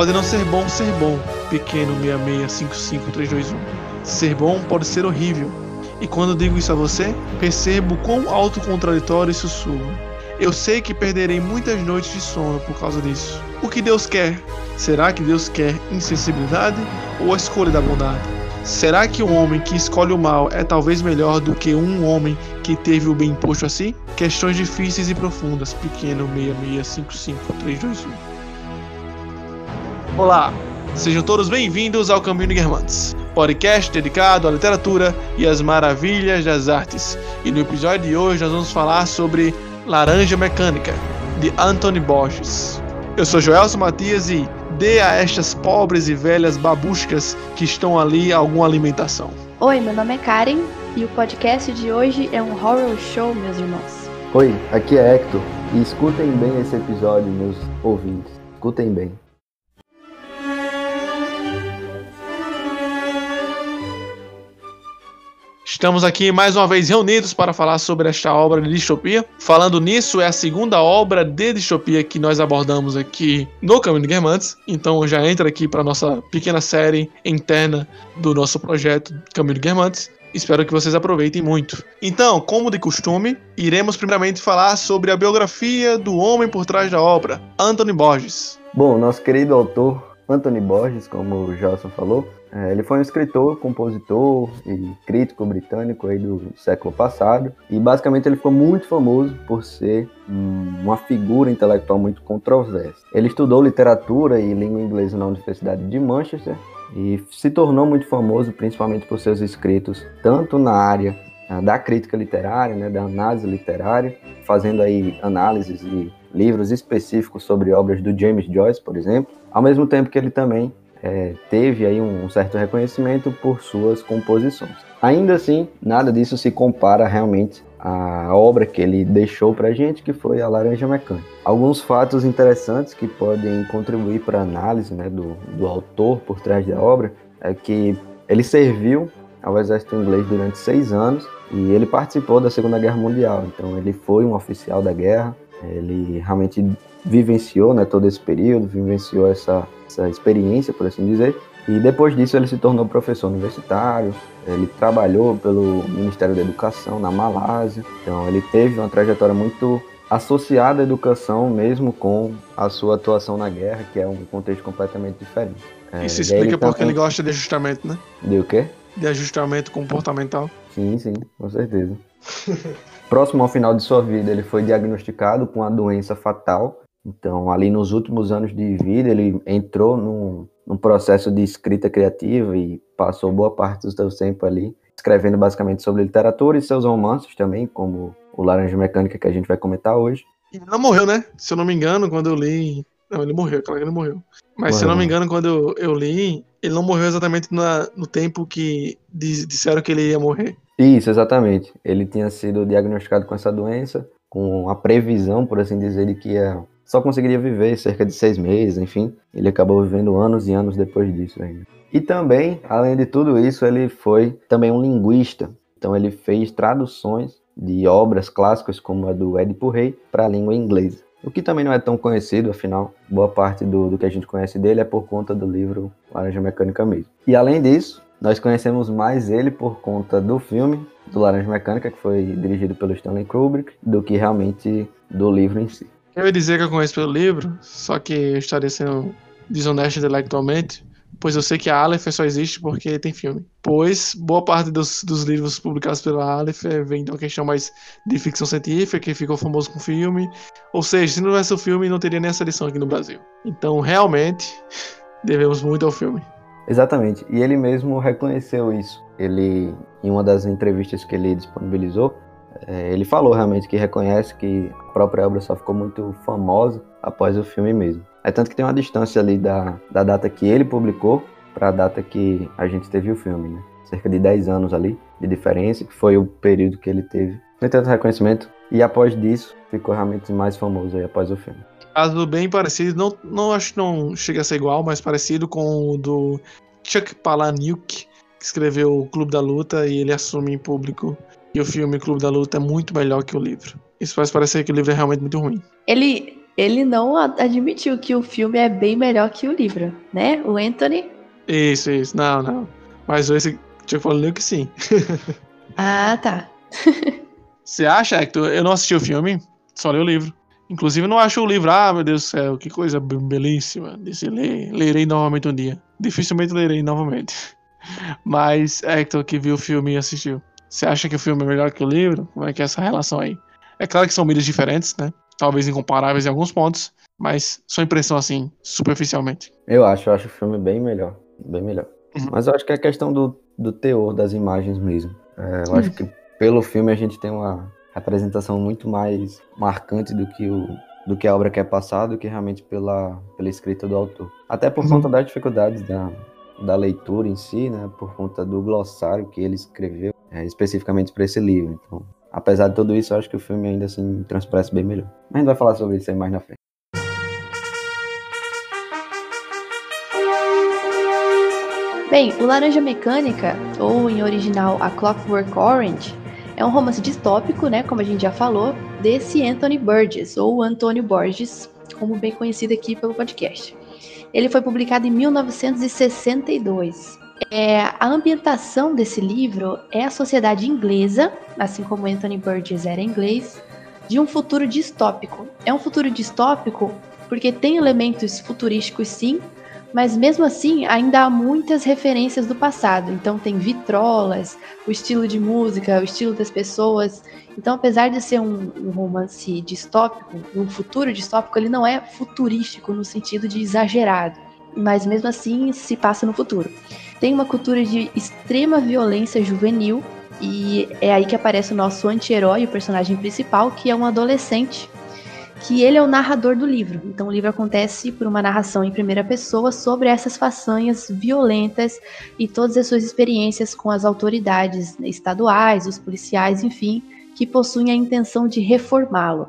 Pode não ser bom ser bom, pequeno 6655321. Ser bom pode ser horrível. E quando digo isso a você, percebo quão autocontraditório isso soa. Eu sei que perderei muitas noites de sono por causa disso. O que Deus quer? Será que Deus quer insensibilidade ou a escolha da bondade? Será que um homem que escolhe o mal é talvez melhor do que um homem que teve o bem imposto a si? Questões difíceis e profundas, pequeno 6655321. Olá, sejam todos bem-vindos ao Caminho de Guermantes, podcast dedicado à literatura e às maravilhas das artes. E no episódio de hoje nós vamos falar sobre Laranja Mecânica, de Anthony Borges. Eu sou Joelson Matias e dê a estas pobres e velhas babuscas que estão ali alguma alimentação. Oi, meu nome é Karen e o podcast de hoje é um horror show, meus irmãos. Oi, aqui é Hector e escutem bem esse episódio, meus ouvintes. Escutem bem. Estamos aqui mais uma vez reunidos para falar sobre esta obra de distopia. Falando nisso, é a segunda obra de distopia que nós abordamos aqui no Caminho de Guermantes. Então já entra aqui para nossa pequena série interna do nosso projeto Caminho de Guermantes. Espero que vocês aproveitem muito. Então, como de costume, iremos primeiramente falar sobre a biografia do homem por trás da obra, Anthony Borges. Bom, nosso querido autor Anthony Borges, como o Gelson falou, é, ele foi um escritor, compositor e crítico britânico aí do século passado e basicamente ele ficou muito famoso por ser uma figura intelectual muito controversa. Ele estudou literatura e língua inglesa na Universidade de Manchester e se tornou muito famoso principalmente por seus escritos tanto na área ah, da crítica literária, né, da análise literária, fazendo aí análises e livros específicos sobre obras do James Joyce, por exemplo, ao mesmo tempo que ele também é, teve aí um certo reconhecimento por suas composições. Ainda assim, nada disso se compara realmente à obra que ele deixou para a gente, que foi a Laranja Mecânica. Alguns fatos interessantes que podem contribuir para a análise né, do, do autor por trás da obra é que ele serviu ao exército inglês durante seis anos e ele participou da Segunda Guerra Mundial. Então ele foi um oficial da guerra, ele realmente vivenciou né, todo esse período, vivenciou essa, essa experiência, por assim dizer. E depois disso ele se tornou professor universitário, ele trabalhou pelo Ministério da Educação na Malásia. Então ele teve uma trajetória muito associada à educação, mesmo com a sua atuação na guerra, que é um contexto completamente diferente. É, Isso explica porque também... ele gosta de ajustamento, né? De o quê? De ajustamento comportamental. Sim, sim, com certeza. Próximo ao final de sua vida, ele foi diagnosticado com a doença fatal então, ali nos últimos anos de vida, ele entrou num, num processo de escrita criativa e passou boa parte do seu tempo ali escrevendo basicamente sobre literatura e seus romances também, como o Laranja Mecânica que a gente vai comentar hoje. Ele não morreu, né? Se eu não me engano, quando eu li. Não, ele morreu, claro que ele morreu. Mas se eu não me engano, quando eu, eu li, ele não morreu exatamente na, no tempo que diz, disseram que ele ia morrer. Isso, exatamente. Ele tinha sido diagnosticado com essa doença, com a previsão, por assim dizer, de que ia só conseguiria viver cerca de seis meses, enfim. Ele acabou vivendo anos e anos depois disso ainda. E também, além de tudo isso, ele foi também um linguista. Então ele fez traduções de obras clássicas como a do Édipo Rei para a língua inglesa. O que também não é tão conhecido, afinal, boa parte do, do que a gente conhece dele é por conta do livro Laranja Mecânica mesmo. E além disso, nós conhecemos mais ele por conta do filme do Laranja Mecânica, que foi dirigido pelo Stanley Kubrick, do que realmente do livro em si. Eu ia dizer que eu conheço pelo livro, só que eu estaria sendo desonesto intelectualmente, pois eu sei que a Aleph só existe porque tem filme. Pois boa parte dos, dos livros publicados pela Aleph vem de uma questão mais de ficção científica, que ficou famoso com filme. Ou seja, se não tivesse o filme, não teria nem essa edição aqui no Brasil. Então, realmente, devemos muito ao filme. Exatamente. E ele mesmo reconheceu isso. Ele, em uma das entrevistas que ele disponibilizou, é, ele falou realmente que reconhece que a própria obra só ficou muito famosa após o filme mesmo. É tanto que tem uma distância ali da, da data que ele publicou para a data que a gente teve o filme, né? Cerca de 10 anos ali de diferença, que foi o período que ele teve. No tanto reconhecimento, e após disso, ficou realmente mais famoso aí após o filme. Caso bem parecido, não, não acho que não chega a ser igual, mas parecido com o do Chuck Palahniuk, que escreveu o Clube da Luta e ele assume em público e o filme Clube da Luta é muito melhor que o livro. Isso faz parecer que o livro é realmente muito ruim. Ele, ele não admitiu que o filme é bem melhor que o livro, né? O Anthony. Isso, isso. Não, não. Mas esse tinha falando que sim. ah, tá. Você acha, Hector? Eu não assisti o filme, só li o livro. Inclusive, não acho o livro, ah, meu Deus do céu, que coisa belíssima. Disse, ler, lerei novamente um dia. Dificilmente lerei novamente. Mas, Hector, que viu o filme e assistiu. Você acha que o filme é melhor que o livro? Como é que é essa relação aí? É claro que são mídias diferentes, né? Talvez incomparáveis em alguns pontos, mas sua impressão assim, superficialmente. Eu acho, eu acho o filme bem melhor. Bem melhor. Uhum. Mas eu acho que é questão do, do teor das imagens mesmo. É, eu uhum. acho que pelo filme a gente tem uma representação muito mais marcante do que o do que a obra quer passar do que realmente pela, pela escrita do autor. Até por uhum. conta das dificuldades da, da leitura em si, né? Por conta do glossário que ele escreveu é, especificamente para esse livro. Então, apesar de tudo isso, eu acho que o filme ainda assim transparece bem melhor. Mas a gente vai falar sobre isso aí mais na frente. Bem, o Laranja Mecânica, ou em original A Clockwork Orange, é um romance distópico, né, como a gente já falou, desse Anthony Burgess, ou Antônio Borges, como bem conhecido aqui pelo podcast. Ele foi publicado em 1962 é, a ambientação desse livro é a sociedade inglesa, assim como Anthony Burgess era inglês, de um futuro distópico. É um futuro distópico porque tem elementos futurísticos, sim, mas mesmo assim ainda há muitas referências do passado. Então tem vitrolas, o estilo de música, o estilo das pessoas. Então, apesar de ser um, um romance distópico, um futuro distópico, ele não é futurístico no sentido de exagerado, mas mesmo assim se passa no futuro tem uma cultura de extrema violência juvenil e é aí que aparece o nosso anti-herói, o personagem principal, que é um adolescente, que ele é o narrador do livro. Então o livro acontece por uma narração em primeira pessoa sobre essas façanhas violentas e todas as suas experiências com as autoridades estaduais, os policiais, enfim, que possuem a intenção de reformá-lo.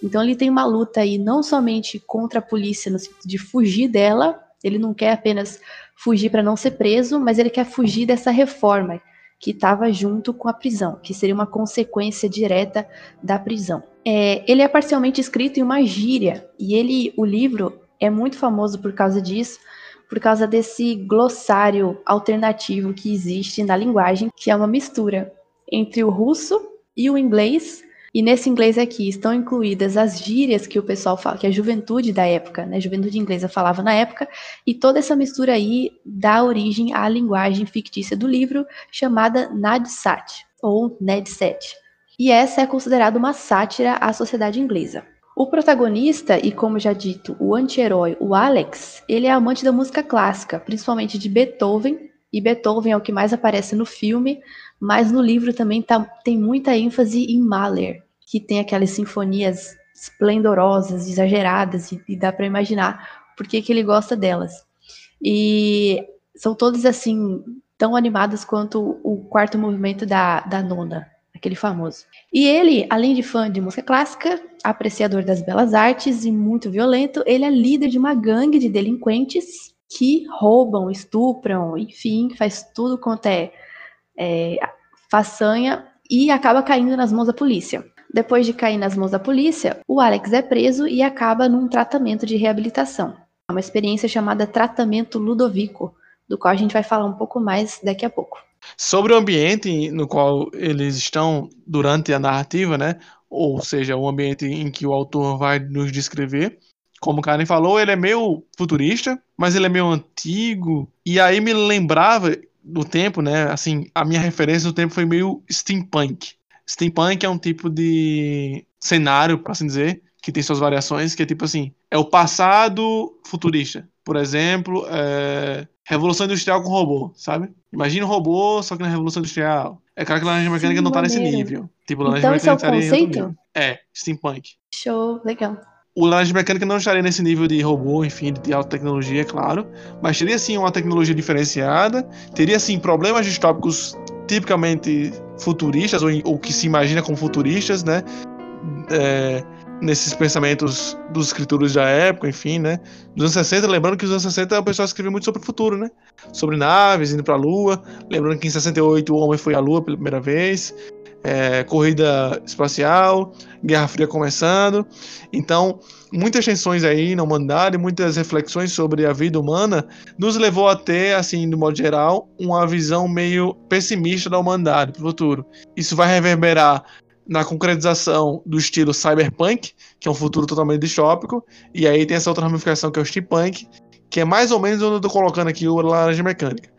Então ele tem uma luta aí não somente contra a polícia no sentido de fugir dela, ele não quer apenas fugir para não ser preso, mas ele quer fugir dessa reforma que estava junto com a prisão, que seria uma consequência direta da prisão. É, ele é parcialmente escrito em uma gíria e ele, o livro é muito famoso por causa disso, por causa desse glossário alternativo que existe na linguagem, que é uma mistura entre o russo e o inglês e nesse inglês aqui estão incluídas as gírias que o pessoal fala, que a juventude da época, né, a juventude inglesa falava na época, e toda essa mistura aí dá origem à linguagem fictícia do livro chamada Nadsat, ou Nedset. E essa é considerada uma sátira à sociedade inglesa. O protagonista, e como já dito, o anti-herói, o Alex, ele é amante da música clássica, principalmente de Beethoven, e Beethoven é o que mais aparece no filme, mas no livro também tá, tem muita ênfase em Mahler, que tem aquelas sinfonias esplendorosas, exageradas, e, e dá para imaginar por que, ele gosta delas. E são todas assim, tão animadas quanto o quarto movimento da, da nona, aquele famoso. E ele, além de fã de música clássica, apreciador das belas artes e muito violento, ele é líder de uma gangue de delinquentes que roubam, estupram, enfim, faz tudo quanto é é, façanha e acaba caindo nas mãos da polícia. Depois de cair nas mãos da polícia, o Alex é preso e acaba num tratamento de reabilitação. É uma experiência chamada tratamento Ludovico, do qual a gente vai falar um pouco mais daqui a pouco. Sobre o ambiente no qual eles estão durante a narrativa, né? Ou seja, o ambiente em que o autor vai nos descrever. Como o Karen falou, ele é meio futurista, mas ele é meio antigo. E aí me lembrava do tempo, né? Assim, a minha referência do tempo foi meio steampunk. Steampunk é um tipo de cenário, para assim dizer, que tem suas variações, que é tipo assim, é o passado futurista. Por exemplo, é... Revolução Industrial com robô, sabe? Imagina um robô, só que na Revolução Industrial. É claro que a laranja mecânica Sim, não tá nesse nível. Tipo, laranja então, mecânica esse é o conceito? É, steampunk. Show, legal. O Laranja Mecânica não estaria nesse nível de robô, enfim, de alta tecnologia, é claro, mas teria sim uma tecnologia diferenciada, teria sim problemas distópicos tipicamente futuristas, ou, ou que se imagina como futuristas, né? É, nesses pensamentos dos escritores da época, enfim, né? Dos anos 60, lembrando que nos anos 60 o pessoal escrevia muito sobre o futuro, né? Sobre naves indo para a Lua. Lembrando que em 68 o homem foi à Lua pela primeira vez. É, corrida espacial, Guerra Fria começando. Então, muitas tensões aí na humanidade, muitas reflexões sobre a vida humana, nos levou a ter, assim, de modo geral, uma visão meio pessimista da humanidade para o futuro. Isso vai reverberar na concretização do estilo cyberpunk, que é um futuro totalmente distópico, e aí tem essa outra ramificação que é o steampunk, que é mais ou menos onde eu tô colocando aqui o laranja mecânica.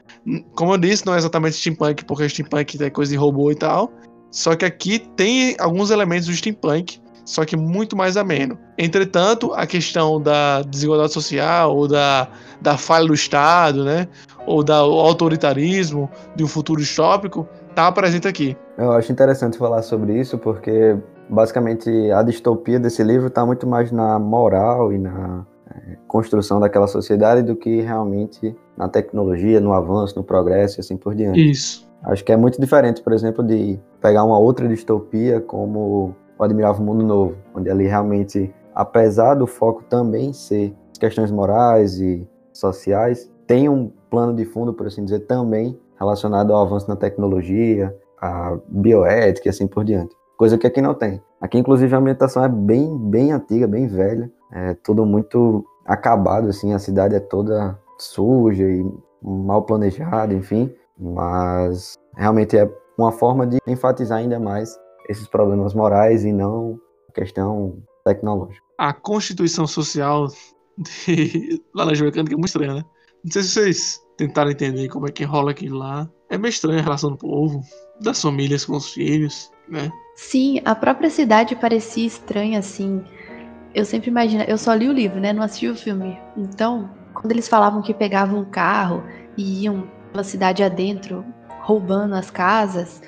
Como eu disse, não é exatamente steampunk, porque steampunk é coisa de robô e tal, só que aqui tem alguns elementos do steampunk, só que muito mais ameno. Entretanto, a questão da desigualdade social, ou da, da falha do Estado, né, ou do autoritarismo, de um futuro distópico, está presente aqui. Eu acho interessante falar sobre isso porque basicamente a distopia desse livro está muito mais na moral e na é, construção daquela sociedade do que realmente na tecnologia, no avanço, no progresso e assim por diante. Isso. Acho que é muito diferente, por exemplo, de pegar uma outra distopia como o Admirável Mundo Novo, onde ali realmente, apesar do foco também ser questões morais e sociais, tem um plano de fundo, por assim dizer, também relacionado ao avanço na tecnologia, a bioética e assim por diante. Coisa que aqui não tem. Aqui, inclusive, a ambientação é bem, bem antiga, bem velha. É tudo muito acabado, assim. A cidade é toda suja e mal planejada, enfim. Mas realmente é uma forma de enfatizar ainda mais esses problemas morais e não questão tecnológica. A constituição social de Laranja Mecânica é muito estranha, né? Não sei se vocês tentaram entender como é que rola aquilo lá. É meio estranha a relação do povo, das famílias com os filhos, né? Sim, a própria cidade parecia estranha, assim. Eu sempre imagino, eu só li o livro, né? Não assisti o filme. Então, quando eles falavam que pegavam um carro e iam pela cidade adentro, roubando as casas,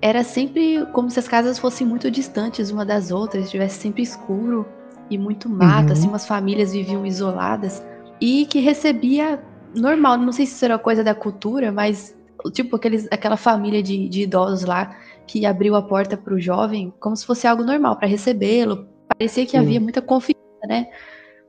era sempre como se as casas fossem muito distantes uma das outras, estivesse sempre escuro e muito mato, uhum. assim, umas famílias viviam isoladas e que recebia normal, não sei se isso era coisa da cultura, mas tipo aqueles, aquela família de, de idosos lá que abriu a porta para o jovem como se fosse algo normal para recebê-lo. Parecia que Sim. havia muita confiança, né?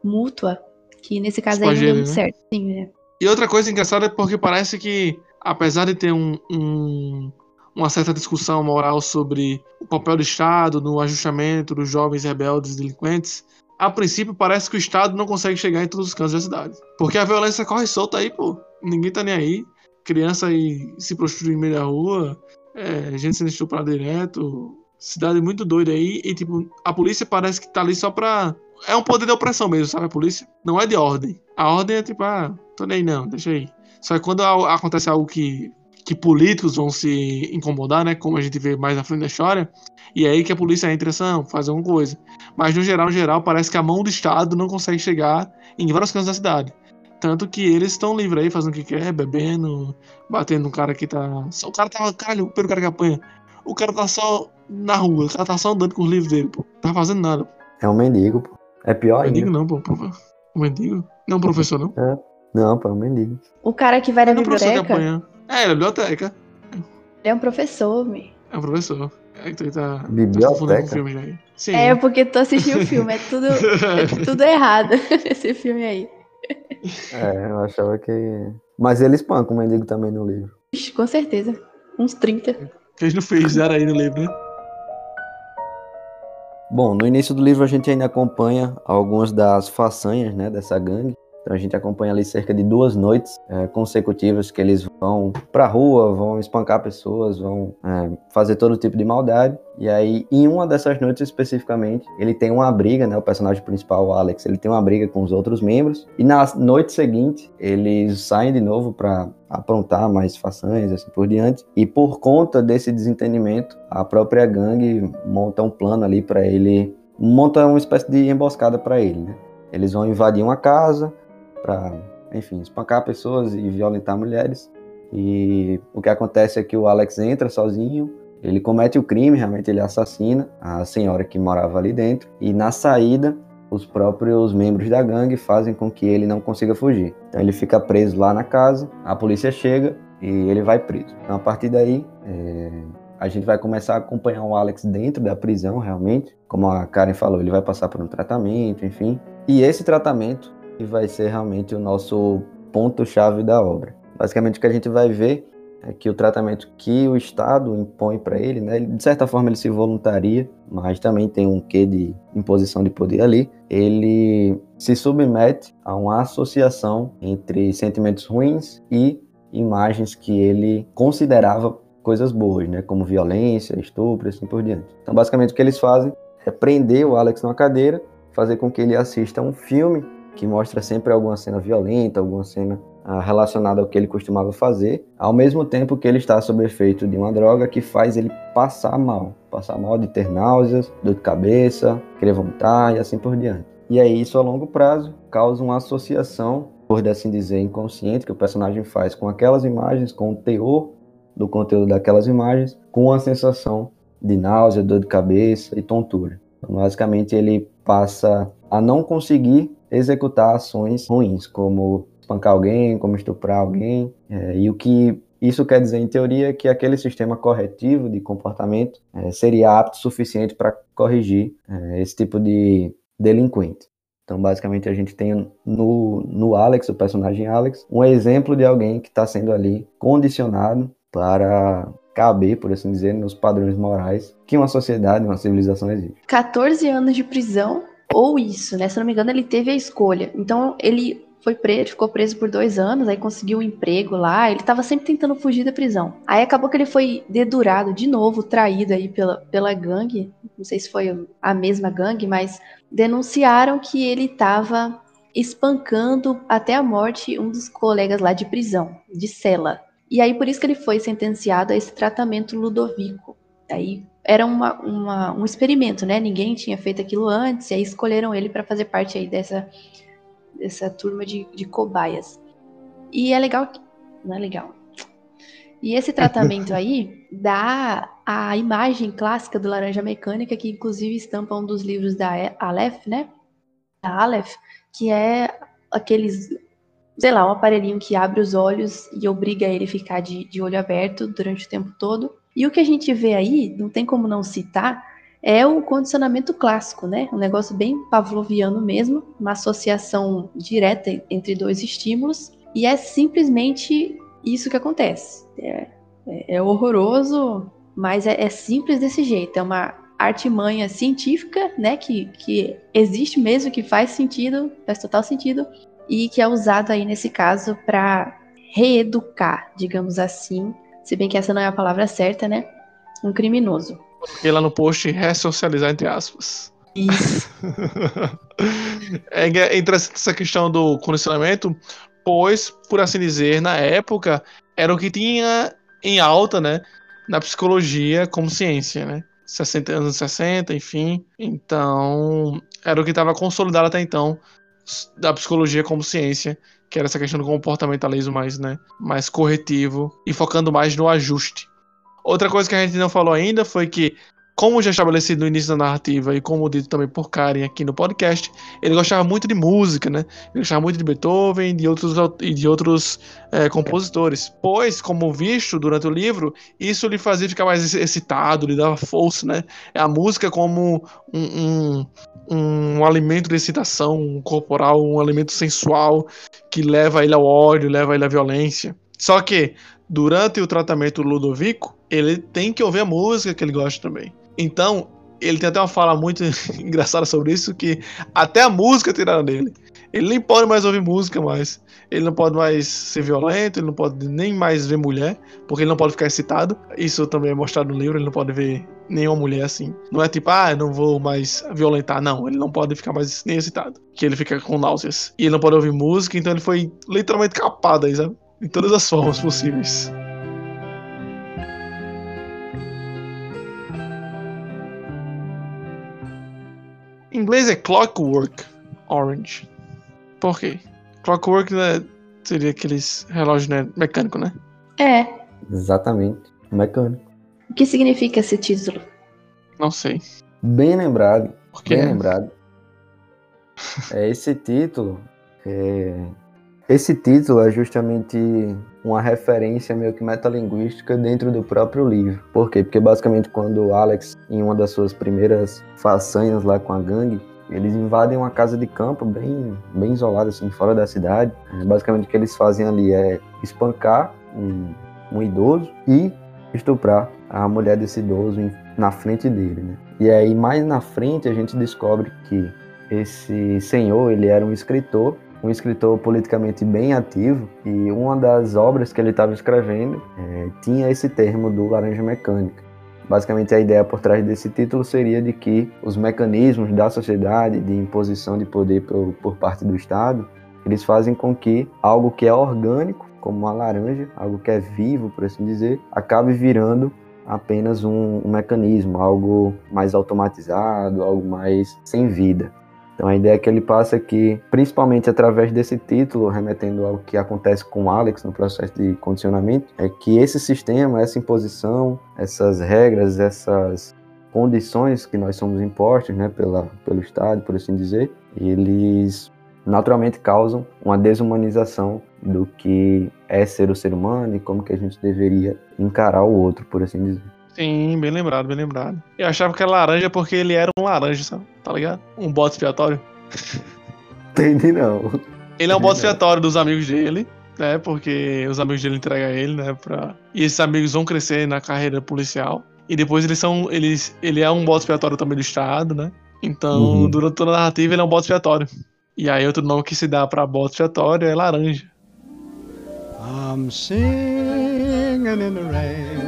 Mútua, que nesse caso aí não deu muito né? certo. Sim, né? E outra coisa engraçada é porque parece que, apesar de ter um, um, uma certa discussão moral sobre o papel do Estado no ajustamento dos jovens rebeldes delinquentes, a princípio parece que o Estado não consegue chegar em todos os cantos da cidade. Porque a violência corre solta aí, pô. Ninguém tá nem aí. Criança aí se prostitui no meio da rua, é, gente sendo estuprada direto. Cidade muito doida aí. E, tipo, a polícia parece que tá ali só pra. É um poder de opressão mesmo, sabe? A polícia. Não é de ordem. A ordem é tipo, ah, tô nem não, deixa aí. Só que quando acontece algo que que políticos vão se incomodar, né? Como a gente vê mais na frente da história. E é aí que a polícia entra em fazer alguma coisa. Mas no geral, no geral, parece que a mão do Estado não consegue chegar em vários cantos da cidade. Tanto que eles estão livres aí, fazendo o que quer, bebendo, batendo no cara que tá. O cara tá. Caralho, pelo cara que apanha. O cara tá só na rua, o cara tá só andando com os livros dele, pô. Não tá fazendo nada. Pô. É um mendigo, pô. É pior ainda. Mendigo não, pô. Um mendigo? Não, professor, não? É. Não, pô, é um mendigo. O cara que vai na biblioteca. É, é, biblioteca. Ele é um professor, me. É um professor. É que tu tá, tá biblioteca? Tá filme já. Sim. É, porque tu assistiu o filme, é tudo, é tudo errado esse filme aí. É, eu achava que. Mas ele espanca o mendigo também no livro. Ixi, com certeza. Uns 30. Que eles não fizeram aí no livro, né? Bom, no início do livro a gente ainda acompanha algumas das façanhas né, dessa gangue. Então a gente acompanha ali cerca de duas noites é, consecutivas que eles vão pra rua, vão espancar pessoas, vão é, fazer todo tipo de maldade. E aí, em uma dessas noites especificamente, ele tem uma briga, né? O personagem principal, o Alex, ele tem uma briga com os outros membros. E na noite seguinte, eles saem de novo para aprontar mais façanhas, assim por diante. E por conta desse desentendimento, a própria gangue monta um plano ali para ele, monta uma espécie de emboscada para ele, né? Eles vão invadir uma casa, para, enfim, espancar pessoas e violentar mulheres. E o que acontece é que o Alex entra sozinho, ele comete o crime, realmente ele assassina a senhora que morava ali dentro, e na saída, os próprios membros da gangue fazem com que ele não consiga fugir. Então ele fica preso lá na casa, a polícia chega e ele vai preso. Então a partir daí, é... a gente vai começar a acompanhar o Alex dentro da prisão, realmente. Como a Karen falou, ele vai passar por um tratamento, enfim. E esse tratamento que vai ser realmente o nosso ponto-chave da obra. Basicamente, o que a gente vai ver é que o tratamento que o Estado impõe para ele, né, de certa forma ele se voluntaria, mas também tem um quê de imposição de poder ali, ele se submete a uma associação entre sentimentos ruins e imagens que ele considerava coisas boas, né, como violência, estupro, assim por diante. Então, basicamente o que eles fazem é prender o Alex numa cadeira, fazer com que ele assista um filme que mostra sempre alguma cena violenta, alguma cena ah, relacionada ao que ele costumava fazer, ao mesmo tempo que ele está sob efeito de uma droga que faz ele passar mal, passar mal de ter náuseas, dor de cabeça, querer vomitar e assim por diante. E aí isso a longo prazo causa uma associação, por assim dizer, inconsciente que o personagem faz com aquelas imagens, com o teor do conteúdo daquelas imagens, com a sensação de náusea, dor de cabeça e tontura. Então, basicamente ele passa a não conseguir executar ações ruins, como espancar alguém, como estuprar alguém. É, e o que isso quer dizer, em teoria, é que aquele sistema corretivo de comportamento é, seria apto o suficiente para corrigir é, esse tipo de delinquente. Então, basicamente, a gente tem no, no Alex, o personagem Alex, um exemplo de alguém que está sendo ali condicionado para caber, por assim dizer, nos padrões morais que uma sociedade, uma civilização exige. 14 anos de prisão ou isso, né? Se não me engano, ele teve a escolha. Então, ele foi preso, ficou preso por dois anos, aí conseguiu um emprego lá. Ele estava sempre tentando fugir da prisão. Aí acabou que ele foi dedurado de novo, traído aí pela, pela gangue. Não sei se foi a mesma gangue, mas denunciaram que ele estava espancando até a morte um dos colegas lá de prisão, de cela. E aí por isso que ele foi sentenciado a esse tratamento ludovico. Aí era uma, uma, um experimento, né? Ninguém tinha feito aquilo antes, e aí escolheram ele para fazer parte aí dessa, dessa turma de, de cobaias. E é legal. Não é legal. E esse tratamento aí dá a imagem clássica do Laranja Mecânica, que inclusive estampa um dos livros da Aleph, né? Da Aleph, que é aqueles, sei lá, um aparelhinho que abre os olhos e obriga ele a ficar de, de olho aberto durante o tempo todo. E o que a gente vê aí, não tem como não citar, é o condicionamento clássico, né? Um negócio bem pavloviano mesmo, uma associação direta entre dois estímulos, e é simplesmente isso que acontece. É, é, é horroroso, mas é, é, simples desse jeito. É uma artimanha científica, né? Que, que existe mesmo, que faz sentido, faz total sentido, e que é usado aí nesse caso para reeducar, digamos assim, se bem que essa não é a palavra certa, né? Um criminoso. Coloquei lá no post ressocializar entre aspas. Isso. é interessante essa questão do condicionamento, pois, por assim dizer, na época, era o que tinha em alta, né? Na psicologia como ciência, né? 60 anos 60, enfim. Então, era o que estava consolidado até então da psicologia como ciência que era essa questão do comportamentalismo mais, né, mais corretivo e focando mais no ajuste. Outra coisa que a gente não falou ainda foi que como já estabelecido no início da narrativa e como dito também por Karen aqui no podcast, ele gostava muito de música, né? Ele gostava muito de Beethoven de outros, e de outros é, compositores. Pois, como visto durante o livro, isso lhe fazia ficar mais excitado, lhe dava força, né? A música como um, um, um alimento de excitação corporal, um alimento sensual que leva ele ao ódio, leva ele à violência. Só que, durante o tratamento Ludovico, ele tem que ouvir a música que ele gosta também. Então, ele tem até uma fala muito engraçada sobre isso, que até a música tiraram dele. Ele nem pode mais ouvir música mais. Ele não pode mais ser violento, ele não pode nem mais ver mulher, porque ele não pode ficar excitado. Isso também é mostrado no livro, ele não pode ver nenhuma mulher assim. Não é tipo, ah, não vou mais violentar. Não, ele não pode ficar mais nem excitado. Que ele fica com náuseas. E ele não pode ouvir música, então ele foi literalmente capado aí, sabe? Em todas as formas possíveis. Em inglês é Clockwork Orange. Por quê? Clockwork né, seria aqueles relógios né, mecânico, né? É. Exatamente. Mecânico. O que significa esse título? Não sei. Bem lembrado. Por quê? Bem lembrado. é, esse título. É... Esse título é justamente uma referência meio que metalinguística dentro do próprio livro. Por quê? Porque basicamente quando o Alex, em uma das suas primeiras façanhas lá com a gangue, eles invadem uma casa de campo bem, bem isolada, assim, fora da cidade. Basicamente o que eles fazem ali é espancar um, um idoso e estuprar a mulher desse idoso na frente dele, né? E aí mais na frente a gente descobre que esse senhor, ele era um escritor, um escritor politicamente bem ativo e uma das obras que ele estava escrevendo é, tinha esse termo do laranja mecânica. Basicamente, a ideia por trás desse título seria de que os mecanismos da sociedade de imposição de poder por, por parte do Estado, eles fazem com que algo que é orgânico, como uma laranja, algo que é vivo, por assim dizer, acabe virando apenas um, um mecanismo, algo mais automatizado, algo mais sem vida. Então a ideia que ele passa é que, principalmente através desse título, remetendo ao que acontece com Alex no processo de condicionamento, é que esse sistema, essa imposição, essas regras, essas condições que nós somos impostos né, pela, pelo Estado, por assim dizer, eles naturalmente causam uma desumanização do que é ser o ser humano e como que a gente deveria encarar o outro, por assim dizer. Sim, bem lembrado, bem lembrado. Eu achava que era laranja porque ele era um laranja, sabe? Tá ligado? Um bode expiatório. Entendi não. Ele é um bode expiatório dos amigos dele, né? Porque os amigos dele entregam ele, né? Pra... E esses amigos vão crescer na carreira policial. E depois eles são. Eles, ele é um bode expiatório também do Estado, né? Então, uhum. durante toda a narrativa, ele é um bode expiatório. E aí, outro nome que se dá pra bode expiatório é laranja. I'm singing in the rain.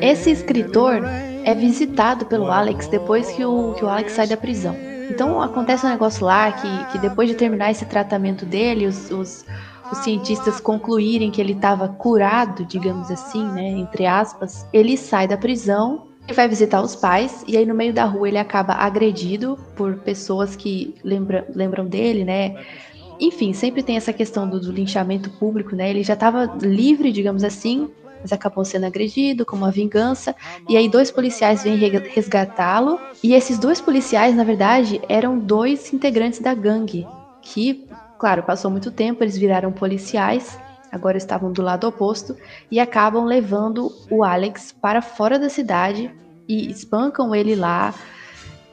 Esse escritor é visitado pelo Alex depois que o, que o Alex sai da prisão. Então acontece um negócio lá que, que depois de terminar esse tratamento dele, os, os, os cientistas concluírem que ele estava curado, digamos assim, né, entre aspas, ele sai da prisão vai visitar os pais, e aí no meio da rua ele acaba agredido por pessoas que lembra, lembram dele, né? Enfim, sempre tem essa questão do, do linchamento público, né? Ele já estava livre, digamos assim, mas acabou sendo agredido como uma vingança. E aí dois policiais vêm resgatá-lo. E esses dois policiais, na verdade, eram dois integrantes da gangue, que, claro, passou muito tempo, eles viraram policiais, agora estavam do lado oposto e acabam levando o Alex para fora da cidade e espancam ele lá.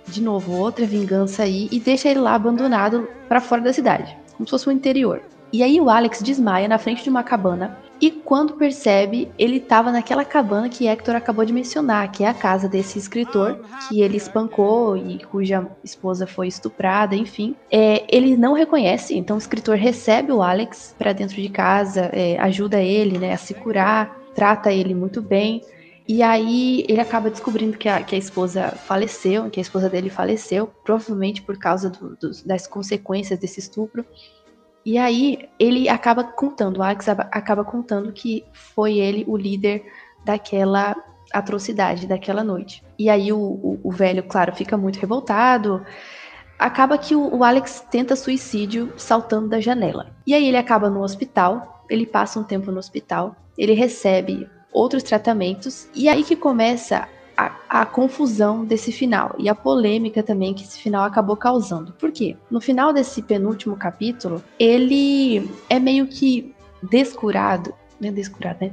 De novo, outra vingança aí e deixa ele lá abandonado para fora da cidade, como se fosse o interior. E aí o Alex desmaia na frente de uma cabana e quando percebe, ele estava naquela cabana que Hector acabou de mencionar, que é a casa desse escritor, que ele espancou e cuja esposa foi estuprada, enfim. É, ele não reconhece, então o escritor recebe o Alex para dentro de casa, é, ajuda ele né, a se curar, trata ele muito bem. E aí ele acaba descobrindo que a, que a esposa faleceu, que a esposa dele faleceu, provavelmente por causa do, do, das consequências desse estupro. E aí ele acaba contando, o Alex acaba contando que foi ele o líder daquela atrocidade, daquela noite. E aí o, o, o velho, claro, fica muito revoltado. Acaba que o, o Alex tenta suicídio saltando da janela. E aí ele acaba no hospital, ele passa um tempo no hospital, ele recebe outros tratamentos, e aí que começa a, a, confusão desse final e a polêmica também que esse final acabou causando. Por quê? No final desse penúltimo capítulo, ele é meio que descurado. Né, descurado, né?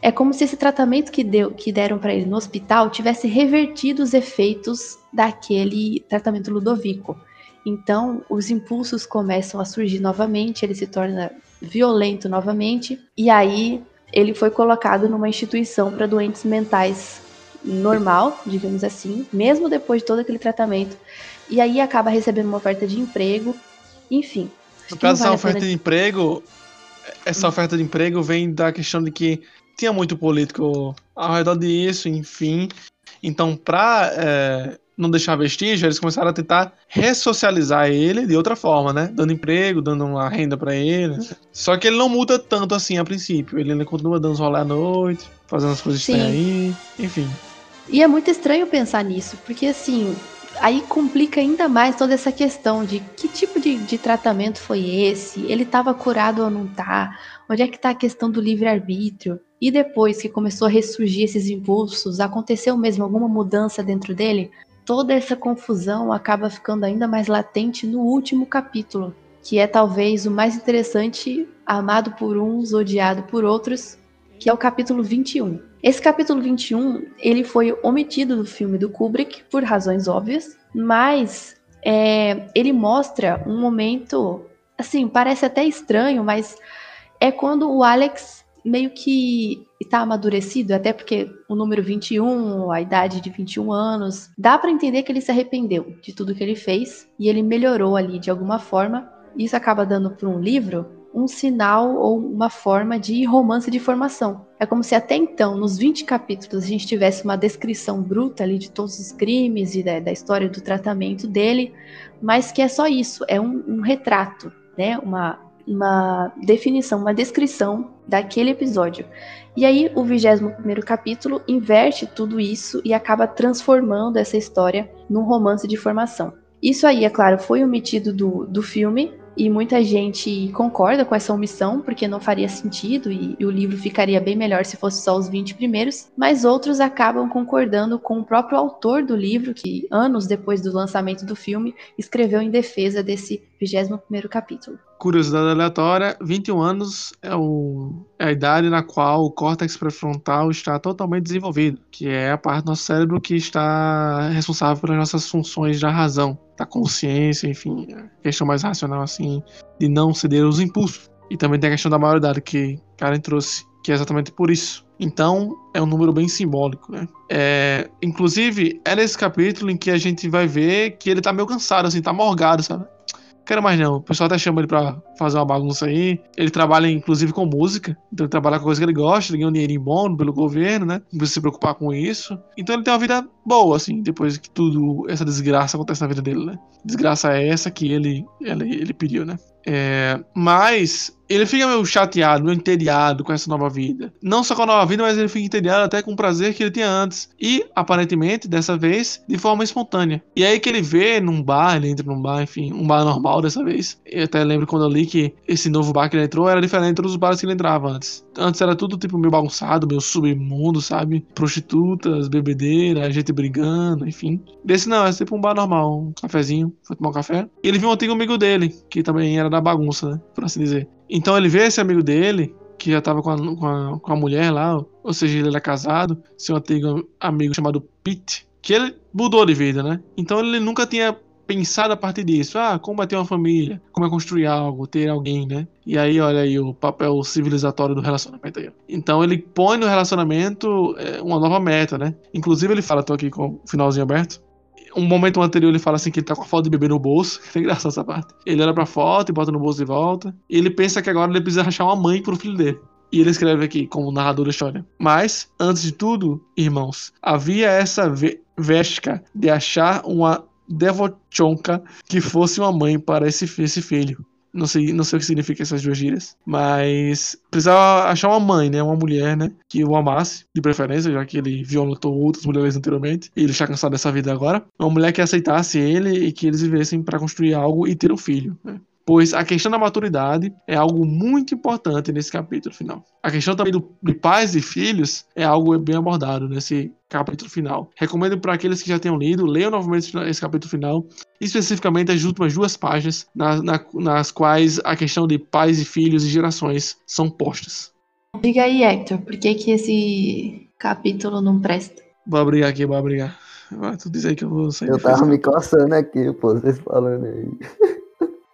É como se esse tratamento que, deu, que deram para ele no hospital tivesse revertido os efeitos daquele tratamento ludovico. Então, os impulsos começam a surgir novamente, ele se torna violento novamente, e aí ele foi colocado numa instituição para doentes mentais normal, digamos assim, mesmo depois de todo aquele tratamento. E aí acaba recebendo uma oferta de emprego, enfim. No caso dessa oferta de emprego, essa hum. oferta de emprego vem da questão de que tinha muito político ao redor disso, enfim. Então, para é, não deixar vestígio, eles começaram a tentar ressocializar ele de outra forma, né? Dando emprego, dando uma renda para ele. Só que ele não muda tanto assim a princípio. Ele ainda continua dando rolê à noite, fazendo as coisas que tem aí, enfim. E é muito estranho pensar nisso, porque assim, aí complica ainda mais toda essa questão de que tipo de, de tratamento foi esse, ele estava curado ou não tá, onde é que está a questão do livre-arbítrio. E depois que começou a ressurgir esses impulsos, aconteceu mesmo alguma mudança dentro dele? Toda essa confusão acaba ficando ainda mais latente no último capítulo, que é talvez o mais interessante, amado por uns, odiado por outros, que é o capítulo 21. Esse capítulo 21, ele foi omitido do filme do Kubrick por razões óbvias, mas é, ele mostra um momento, assim, parece até estranho, mas é quando o Alex meio que está amadurecido, até porque o número 21, a idade de 21 anos, dá para entender que ele se arrependeu de tudo que ele fez e ele melhorou ali de alguma forma. Isso acaba dando para um livro um sinal ou uma forma de romance de formação. É como se até então, nos 20 capítulos, a gente tivesse uma descrição bruta ali de todos os crimes e da, da história do tratamento dele, mas que é só isso, é um, um retrato, né? Uma, uma definição, uma descrição daquele episódio. E aí, o 21 capítulo inverte tudo isso e acaba transformando essa história num romance de formação. Isso aí, é claro, foi omitido do, do filme, e muita gente concorda com essa omissão, porque não faria sentido e, e, o livro ficaria bem melhor se fosse só os 20 primeiros, mas outros acabam concordando com o próprio autor do livro, que anos depois do lançamento do filme, escreveu em defesa desse 21º capítulo. Curiosidade aleatória, 21 anos é, o, é a idade na qual o córtex pré-frontal está totalmente desenvolvido, que é a parte do nosso cérebro que está responsável pelas nossas funções da razão, da consciência, enfim, a questão mais racional assim, de não ceder aos impulsos. E também tem a questão da maioridade que Karen trouxe, que é exatamente por isso. Então, é um número bem simbólico, né? É, inclusive, é nesse capítulo em que a gente vai ver que ele tá meio cansado, assim, tá morgado, sabe? Quero mais não. O pessoal até chama ele pra fazer uma bagunça aí. Ele trabalha, inclusive, com música. Então ele trabalha com coisa que ele gosta, ele ganha um dinheirinho bom pelo governo, né? Não precisa se preocupar com isso. Então ele tem uma vida boa, assim, depois que tudo, essa desgraça acontece na vida dele, né? Desgraça é essa que ele, ele, ele pediu, né? É, mas ele fica meio chateado, meio entediado com essa nova vida. Não só com a nova vida, mas ele fica entediado até com o prazer que ele tinha antes. E, aparentemente, dessa vez, de forma espontânea. E aí que ele vê num bar, ele entra num bar, enfim, um bar normal dessa vez. Eu até lembro quando eu li que esse novo bar que ele entrou era diferente dos bares que ele entrava antes. Antes era tudo tipo meio bagunçado, meio submundo, sabe? Prostitutas, bebedeira, gente brigando, enfim. Desse não, é tipo um bar normal, um cafezinho, foi tomar um café. E ele viu um antigo amigo dele, que também era da bagunça, né? Por assim dizer. Então ele vê esse amigo dele, que já tava com a, com a, com a mulher lá, ou seja, ele era casado, seu antigo amigo chamado Pete, que ele mudou de vida, né? Então ele nunca tinha pensado a partir disso. Ah, como é ter uma família, como é construir algo, ter alguém, né? E aí, olha aí o papel civilizatório do relacionamento aí. Então ele põe no relacionamento é, uma nova meta, né? Inclusive ele fala, tô aqui com o finalzinho aberto um momento anterior ele fala assim que ele tá com a foto de bebê no bolso. É engraçado essa parte. Ele olha pra foto e bota no bolso de volta. E ele pensa que agora ele precisa achar uma mãe pro filho dele. E ele escreve aqui, como narrador da história. Mas, antes de tudo, irmãos, havia essa vesca de achar uma devochonka que fosse uma mãe para esse, esse filho. Não sei, não sei o que significa essas duas gírias. Mas precisava achar uma mãe, né? Uma mulher, né? Que o amasse, de preferência, já que ele violentou outras mulheres anteriormente. E ele está cansado dessa vida agora. Uma mulher que aceitasse ele e que eles vivessem para construir algo e ter um filho. Né? Pois a questão da maturidade é algo muito importante nesse capítulo final. A questão também do, de pais e filhos é algo bem abordado nesse capítulo final. Recomendo para aqueles que já tenham lido, leiam novamente esse capítulo final, especificamente as últimas duas páginas, na, na, nas quais a questão de pais e filhos e gerações são postas. Diga aí, Hector, por que, que esse capítulo não presta? Vou brigar aqui, vou brigar. Tu diz aí que eu vou sair. Eu tava me coçando aqui, pô, vocês falando aí.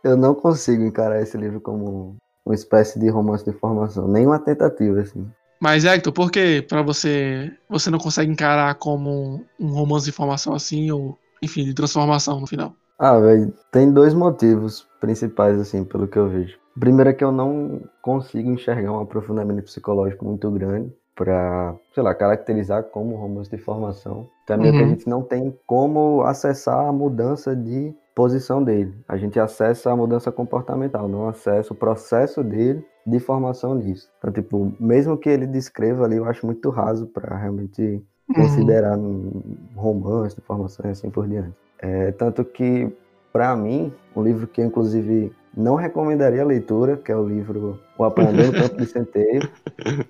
Eu não consigo encarar esse livro como uma espécie de romance de formação, nenhuma tentativa, assim. Mas, Hector, por que para você você não consegue encarar como um romance de formação assim, ou, enfim, de transformação no final? Ah, velho, tem dois motivos principais, assim, pelo que eu vejo. O primeiro é que eu não consigo enxergar um aprofundamento psicológico muito grande para, sei lá, caracterizar como romance de formação. Também uhum. que a gente não tem como acessar a mudança de posição dele. A gente acessa a mudança comportamental, não acessa o processo dele de formação disso. Então, tipo, mesmo que ele descreva ali, eu acho muito raso para realmente uhum. considerar um romance de formação e assim por diante. É, tanto que, para mim, um livro que inclusive não recomendaria a leitura, que é o livro O Apanhador no Campo de Centeio,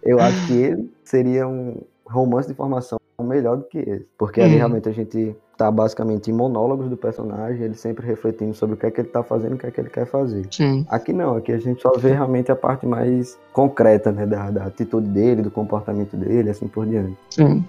eu acho que ele seria um romance de formação melhor do que esse. Porque ali uhum. realmente a gente tá basicamente em monólogos do personagem, ele sempre refletindo sobre o que é que ele tá fazendo e o que é que ele quer fazer. Sim. Aqui não, aqui a gente só vê realmente a parte mais concreta, né, da, da atitude dele, do comportamento dele, assim por diante. Sim.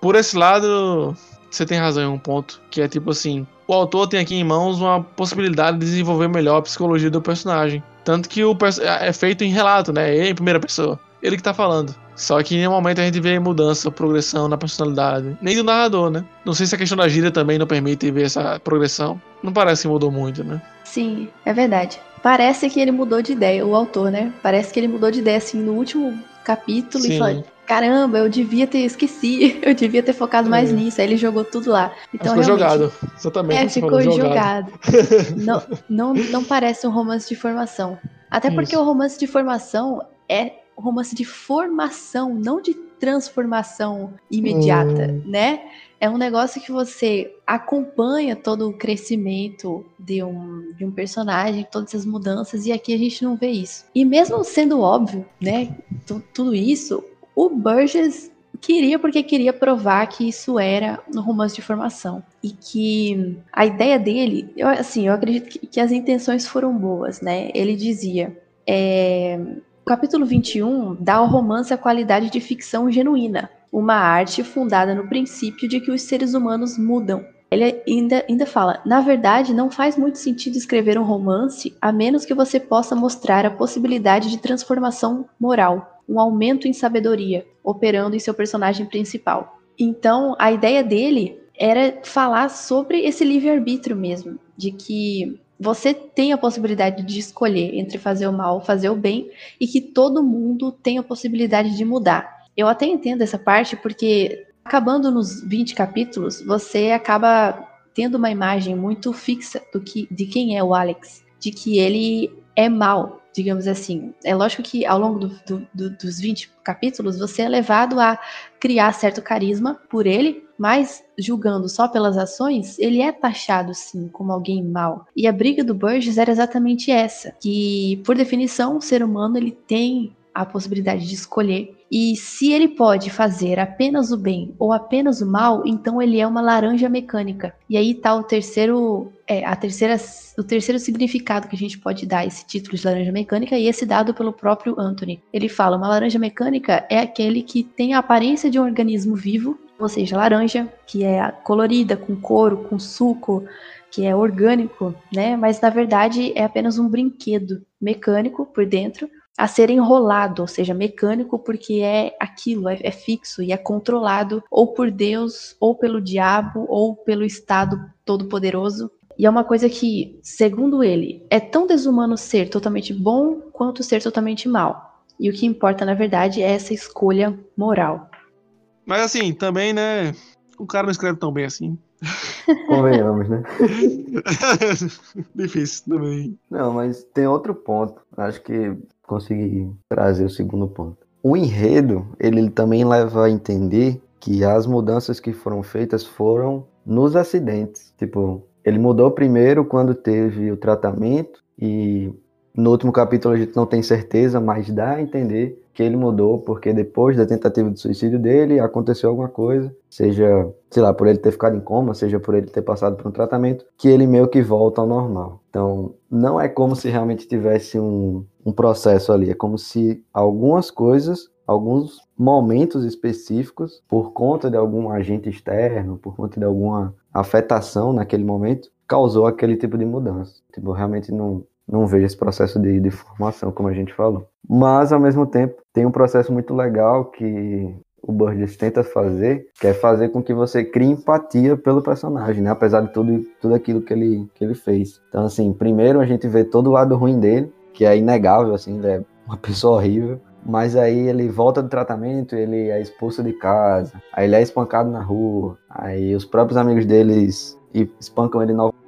Por esse lado, você tem razão em um ponto, que é tipo assim, o autor tem aqui em mãos uma possibilidade de desenvolver melhor a psicologia do personagem. Tanto que o é feito em relato, né? Em primeira pessoa ele que tá falando. Só que em nenhum momento a gente vê mudança, progressão na personalidade. Nem do narrador, né? Não sei se a questão da gíria também não permite ver essa progressão. Não parece que mudou muito, né? Sim, é verdade. Parece que ele mudou de ideia, o autor, né? Parece que ele mudou de ideia, assim, no último capítulo Sim. e falou: caramba, eu devia ter esqueci, eu devia ter focado mais É. nisso. Aí ele jogou tudo lá. Então, ficou jogado. Exatamente. É, ficou falou, jogado. não, não, não parece um romance de formação. Até porque Isso. o romance de formação é romance de formação, não de transformação imediata, Hum. né? É um negócio que você acompanha todo o crescimento de um, de um personagem, todas as mudanças, e aqui a gente não vê isso. E mesmo sendo óbvio, né, tu- tudo isso, o Burgess queria porque queria provar que isso era um romance de formação e que a ideia dele, eu, assim, eu acredito que, que as intenções foram boas, né? Ele dizia, é, capítulo 21 dá ao romance a qualidade de ficção genuína, uma arte fundada no princípio de que os seres humanos mudam. Ele ainda, ainda fala: na verdade, não faz muito sentido escrever um romance a menos que você possa mostrar a possibilidade de transformação moral, um aumento em sabedoria, operando em seu personagem principal. Então, a ideia dele era falar sobre esse livre-arbítrio mesmo, de que você tem a possibilidade de escolher entre fazer o mal ou fazer o bem, e que todo mundo tem a possibilidade de mudar. Eu até entendo essa parte porque acabando nos 20 capítulos, você acaba tendo uma imagem muito fixa do que, de quem é o Alex, de que ele é mal, digamos assim. É lógico que ao longo do, do, do, dos 20 capítulos você é levado a criar certo carisma por ele, mas julgando só pelas ações, ele é taxado sim como alguém mal. E a briga do Burgess era exatamente essa, que por definição o ser humano ele tem a possibilidade de escolher. E se ele pode fazer apenas o bem ou apenas o mal, então ele é uma laranja mecânica. E aí tá o terceiro, é, a terceira, o terceiro significado que a gente pode dar a esse título de laranja mecânica e esse dado pelo próprio Anthony. Ele fala: uma laranja mecânica é aquele que tem a aparência de um organismo vivo, ou seja, laranja, que é colorida, com couro, com suco, que é orgânico, né? Mas na verdade é apenas um brinquedo mecânico por dentro a ser enrolado, ou seja, mecânico, porque é aquilo, é, é, fixo e é controlado ou por Deus, ou pelo diabo, ou pelo Estado Todo-Poderoso. E é uma coisa que, segundo ele, é tão desumano ser totalmente bom quanto ser totalmente mal. E o que importa, na verdade, é essa escolha moral. Mas assim, também, né? O cara não escreve tão bem assim. Convenhamos, né? Difícil também. Não, mas tem outro ponto. Acho que consegui trazer o segundo ponto. O enredo, ele também leva a entender que as mudanças que foram feitas foram nos acidentes. Tipo, ele mudou primeiro quando teve o tratamento e no último capítulo a gente não tem certeza, mas dá a entender que ele mudou porque depois da tentativa de suicídio dele aconteceu alguma coisa, seja, sei lá, por ele ter ficado em coma, seja por ele ter passado por um tratamento, que ele meio que volta ao normal. Então, não é como se realmente tivesse um, um processo ali, é como se algumas coisas, alguns momentos específicos, por conta de algum agente externo, por conta de alguma afetação naquele momento, causou aquele tipo de mudança. Tipo, realmente não, não vejo esse processo de, de formação, como a gente falou. Mas, ao mesmo tempo, tem um processo muito legal que o Burgess tenta fazer, que é fazer com que você crie empatia pelo personagem, né? Apesar de tudo, tudo aquilo que ele, que ele fez. Então, assim, primeiro a gente vê todo o lado ruim dele, que é inegável, assim, ele é uma pessoa horrível. Mas aí ele volta do tratamento, ele é expulso de casa, aí ele é espancado na rua, aí os próprios amigos deles espancam ele novamente.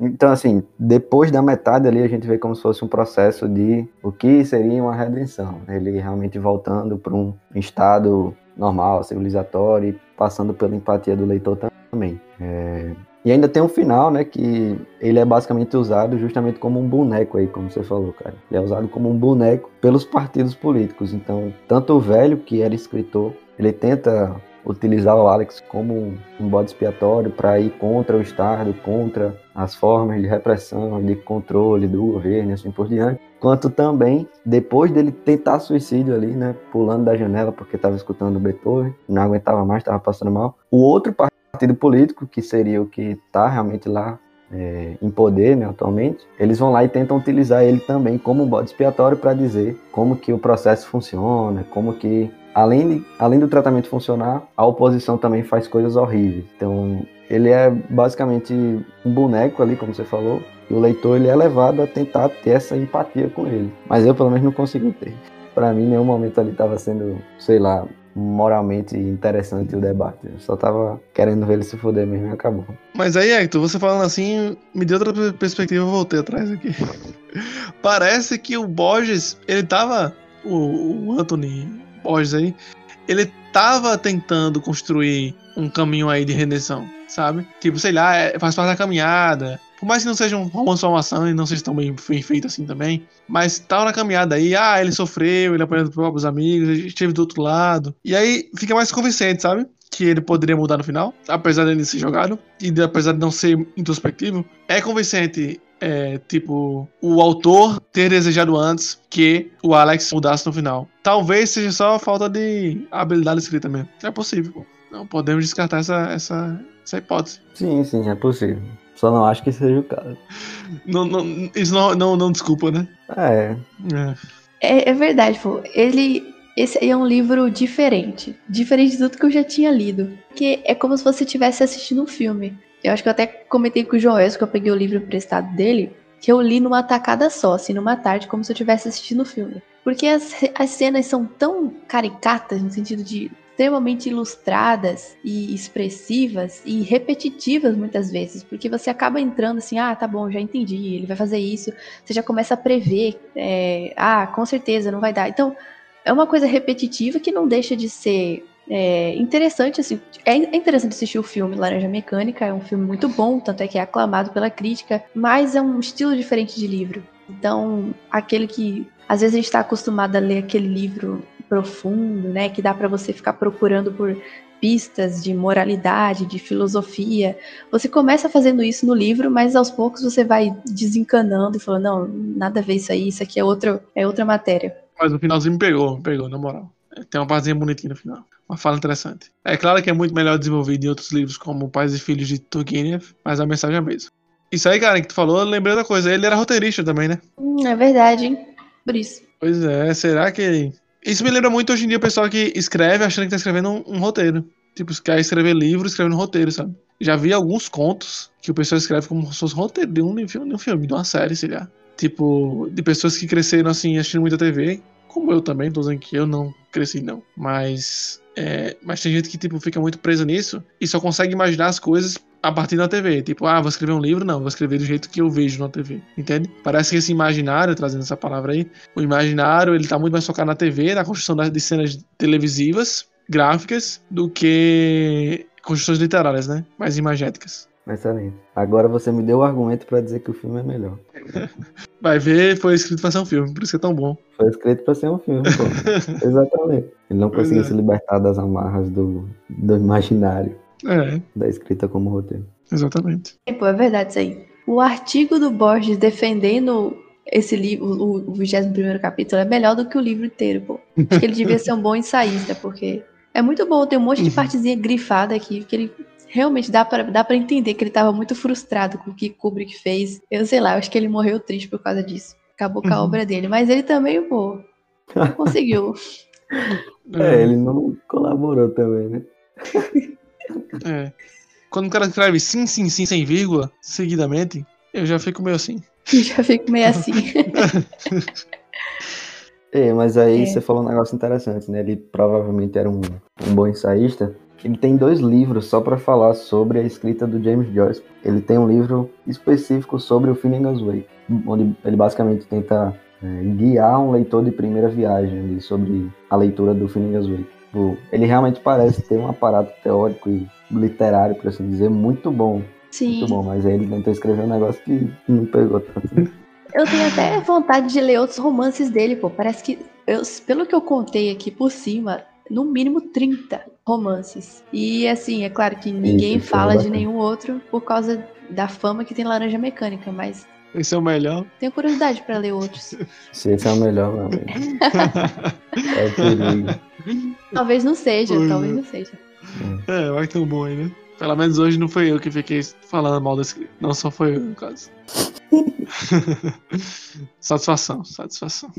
Então, assim, depois da metade ali, a gente vê como se fosse um processo de o que seria uma redenção. Ele realmente voltando para um estado normal, civilizatório, e passando pela empatia do leitor também. É... E ainda tem um final, né, que ele é basicamente usado justamente como um boneco aí, como você falou, cara. Ele é usado como um boneco pelos partidos políticos. Então, tanto o velho, que era escritor, ele tenta utilizar o Alex como um bode expiatório para ir contra o Estado, contra as formas de repressão, de controle do governo e assim por diante. Quanto também, depois dele tentar suicídio ali, né, pulando da janela porque estava escutando Beethoven, não aguentava mais, estava passando mal, o outro partido político, que seria o que está realmente lá é, em poder, né, atualmente, eles vão lá e tentam utilizar ele também como um bode expiatório para dizer como que o processo funciona, como que além, de, além do tratamento funcionar, a oposição também faz coisas horríveis. Então, ele é basicamente um boneco ali, como você falou, e o leitor ele é levado a tentar ter essa empatia com ele. Mas eu, pelo menos, não consegui ter. Para mim, nenhum momento ali estava sendo, sei lá, moralmente interessante o debate. Eu só tava querendo ver ele se fuder mesmo e acabou. Mas aí, Hector, você falando assim, me deu outra perspectiva, eu voltei atrás aqui. Parece que o Borges, ele tava. O, o Anthony Borges aí, ele tava tentando construir um caminho aí de redenção, sabe? Tipo, sei lá, é, faz parte da caminhada. Por mais que não seja uma transformação e não seja tão bem, feito assim também, mas tava na caminhada aí, ah, ele sofreu, ele apanhou dos próprios amigos, ele esteve do outro lado. E aí fica mais convincente, sabe? que ele poderia mudar no final, apesar dele ser jogado, e apesar de não ser introspectivo, é convincente, é, tipo, o autor ter desejado antes que o Alex mudasse no final. Talvez seja só falta de habilidade escrita mesmo. É possível. Não podemos descartar essa, essa, essa hipótese. Sim, sim, é possível. Só não acho que seja o caso. Não, não, isso não, não, não desculpa, né? É. É. É, é verdade, pô. Ele. Esse aí é um livro diferente. Diferente de tudo que eu já tinha lido. Porque é como se você estivesse assistindo um filme. Eu acho que eu até comentei com o Elcio que eu peguei o livro emprestado dele, que eu li numa tacada só, assim, numa tarde, como se eu estivesse assistindo o filme. Porque as, as cenas são tão caricatas, no sentido de extremamente ilustradas e expressivas e repetitivas muitas vezes, porque você acaba entrando assim, ah, tá bom, já entendi, ele vai fazer isso, você já começa a prever, é, ah, com certeza não vai dar. Então, é uma coisa repetitiva que não deixa de ser é, interessante, assim, é interessante assistir o filme Laranja Mecânica, é um filme muito bom, tanto é que é aclamado pela crítica, mas é um estilo diferente de livro. Então, aquele que às vezes a gente está acostumado a ler aquele livro profundo, né, que dá para você ficar procurando por pistas de moralidade, de filosofia. Você começa fazendo isso no livro, mas aos poucos você vai desencanando e falando, não, nada a ver isso aí, isso aqui é, outro, é outra matéria. Mas o finalzinho me pegou, me pegou, na moral. Tem uma partezinha bonitinha no final. Uma fala interessante. É claro que é muito melhor desenvolvido em outros livros, como Pais e Filhos de Turgenev, mas a mensagem é a mesma. Isso aí, cara, que tu falou, lembrei da coisa. Ele era roteirista também, né? Hum, é verdade, hein? Por isso. Pois é, será que isso me lembra muito hoje em dia o pessoal que escreve achando que tá escrevendo um, um roteiro. Tipo, quer escrever livro, escrevendo roteiro, sabe? Já vi alguns contos que o pessoal escreve como se fosse roteiro de um, de um filme, de uma série, sei lá. Tipo, de pessoas que cresceram assim, assistindo muita TV. Como eu também, tô dizendo que eu não cresci, não. Mas. É, mas tem gente que, tipo, fica muito presa nisso e só consegue imaginar as coisas a partir da TV. Tipo, ah, vou escrever um livro? Não, vou escrever do jeito que eu vejo na TV. Entende? Parece que esse imaginário, trazendo essa palavra aí, o imaginário, ele tá muito mais focado na TV, na construção de cenas televisivas, gráficas, do que construções literárias, né? Mais imagéticas. Excelente. Agora você me deu o argumento para dizer que o filme é melhor. Vai ver, foi escrito para ser um filme, por isso que é tão bom. Foi escrito para ser um filme, pô. Exatamente. Ele não conseguiu é. se libertar das amarras do, do imaginário. É. Da escrita como roteiro. Exatamente. É, pô, é verdade isso aí. O artigo do Borges defendendo esse livro, o 21 capítulo, é melhor do que o livro inteiro, pô. Acho que ele devia ser um bom ensaísta, porque é muito bom, tem um monte de uhum. partezinha grifada aqui, que ele realmente dá para dá pra entender que ele tava muito frustrado com o que Kubrick fez. Eu sei lá, eu acho que ele morreu triste por causa disso. Acabou com a uhum. obra dele. Mas ele também, pô, conseguiu. é, ele não colaborou também, né? É. Quando o cara escreve sim, sim, sim, sem vírgula, seguidamente, eu já fico meio assim. Eu já fico meio assim. é, mas aí é. você falou um negócio interessante, né? Ele provavelmente era um, um bom ensaísta. Ele tem dois livros só para falar sobre a escrita do James Joyce. Ele tem um livro específico sobre o Finnegan's Wake, onde ele basicamente tenta é, guiar um leitor de primeira viagem ali, sobre a leitura do Finnegan's Wake. Tipo, ele realmente parece ter um aparato teórico e literário, por assim dizer, muito bom. Sim. Muito bom, mas aí ele tentou escrever um negócio que não pegou tanto. Eu tenho até vontade de ler outros romances dele, pô. Parece que, eu, pelo que eu contei aqui por cima, no mínimo 30 romances. E assim, é claro que ninguém Isso, fala de nenhum outro por causa da fama que tem Laranja Mecânica, mas esse é o melhor. Tenho curiosidade para ler outros. Se esse é o melhor, meu amigo. é perigo. Talvez não seja, talvez não seja. É, vai tão bom aí, né? Pelo menos hoje não foi eu que fiquei falando mal desse. Não só foi eu, no caso. satisfação, satisfação.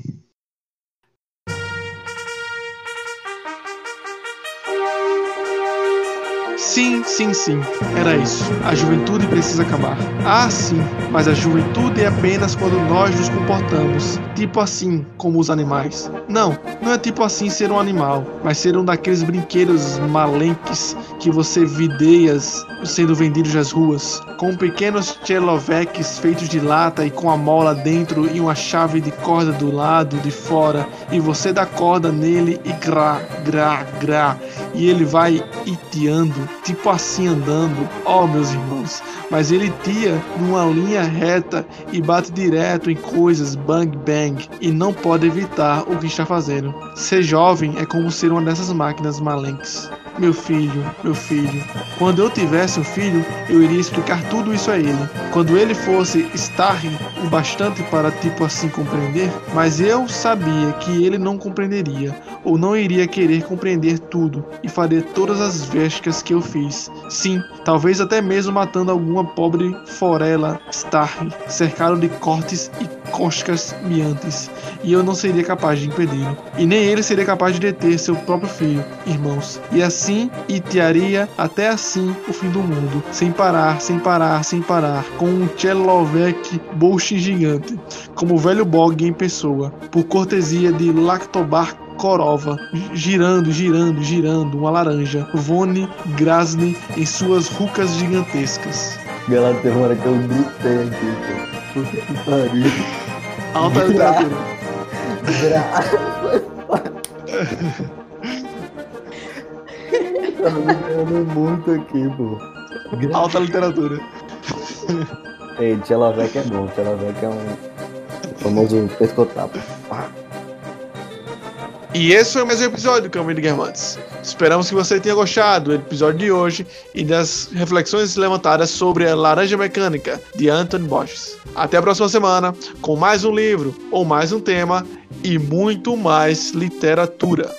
Sim, sim, sim. Era isso. A juventude precisa acabar. Ah, sim. Mas a juventude é apenas quando nós nos comportamos, tipo assim, como os animais. Não, não é tipo assim ser um animal, mas ser um daqueles brinquedos malenques que você videias sendo vendidos nas ruas, com pequenos cheloveques feitos de lata e com a mola dentro e uma chave de corda do lado de fora, e você dá corda nele e gra, gra, gra, e ele vai itiando, tipo assim andando. Oh, meus irmãos, mas ele tia numa linha reta e bate direto em coisas bang bang e não pode evitar o que está fazendo. Ser jovem é como ser uma dessas máquinas malenques. Meu filho, meu filho, quando eu tivesse um filho, eu iria explicar tudo isso a ele. Quando ele fosse starring o bastante para tipo assim compreender, mas eu sabia que ele não compreenderia ou não iria querer compreender tudo e faria todas as vescas que eu fiz. Sim, talvez até mesmo matando alguma pobre forela starring, cercado de cortes e coscas miantes, e eu não seria capaz de impedi-lo. E nem ele seria capaz de deter seu próprio filho, irmãos. E assim itearia até assim o fim do mundo, sem parar, sem parar, sem parar, com um Chelovek Bolshin gigante, como o velho Bog em pessoa, por cortesia de Lactobar Korova, girando, girando, girando, uma laranja. Vone Grasny em suas rucas gigantescas. Galera, teve uma hora que eu gritei aqui, pô. Puta que pariu. Alta literatura. Tá me ganhando muito aqui, pô. Alta literatura. Ei, Tchelovek é bom. Tchelovek é um famoso pescotapo. E esse foi mais um episódio do Caminho de Guermantes. Esperamos que você tenha gostado do episódio de hoje e das reflexões levantadas sobre a Laranja Mecânica de Anthony Borges. Até a próxima semana com mais um livro ou mais um tema e muito mais literatura.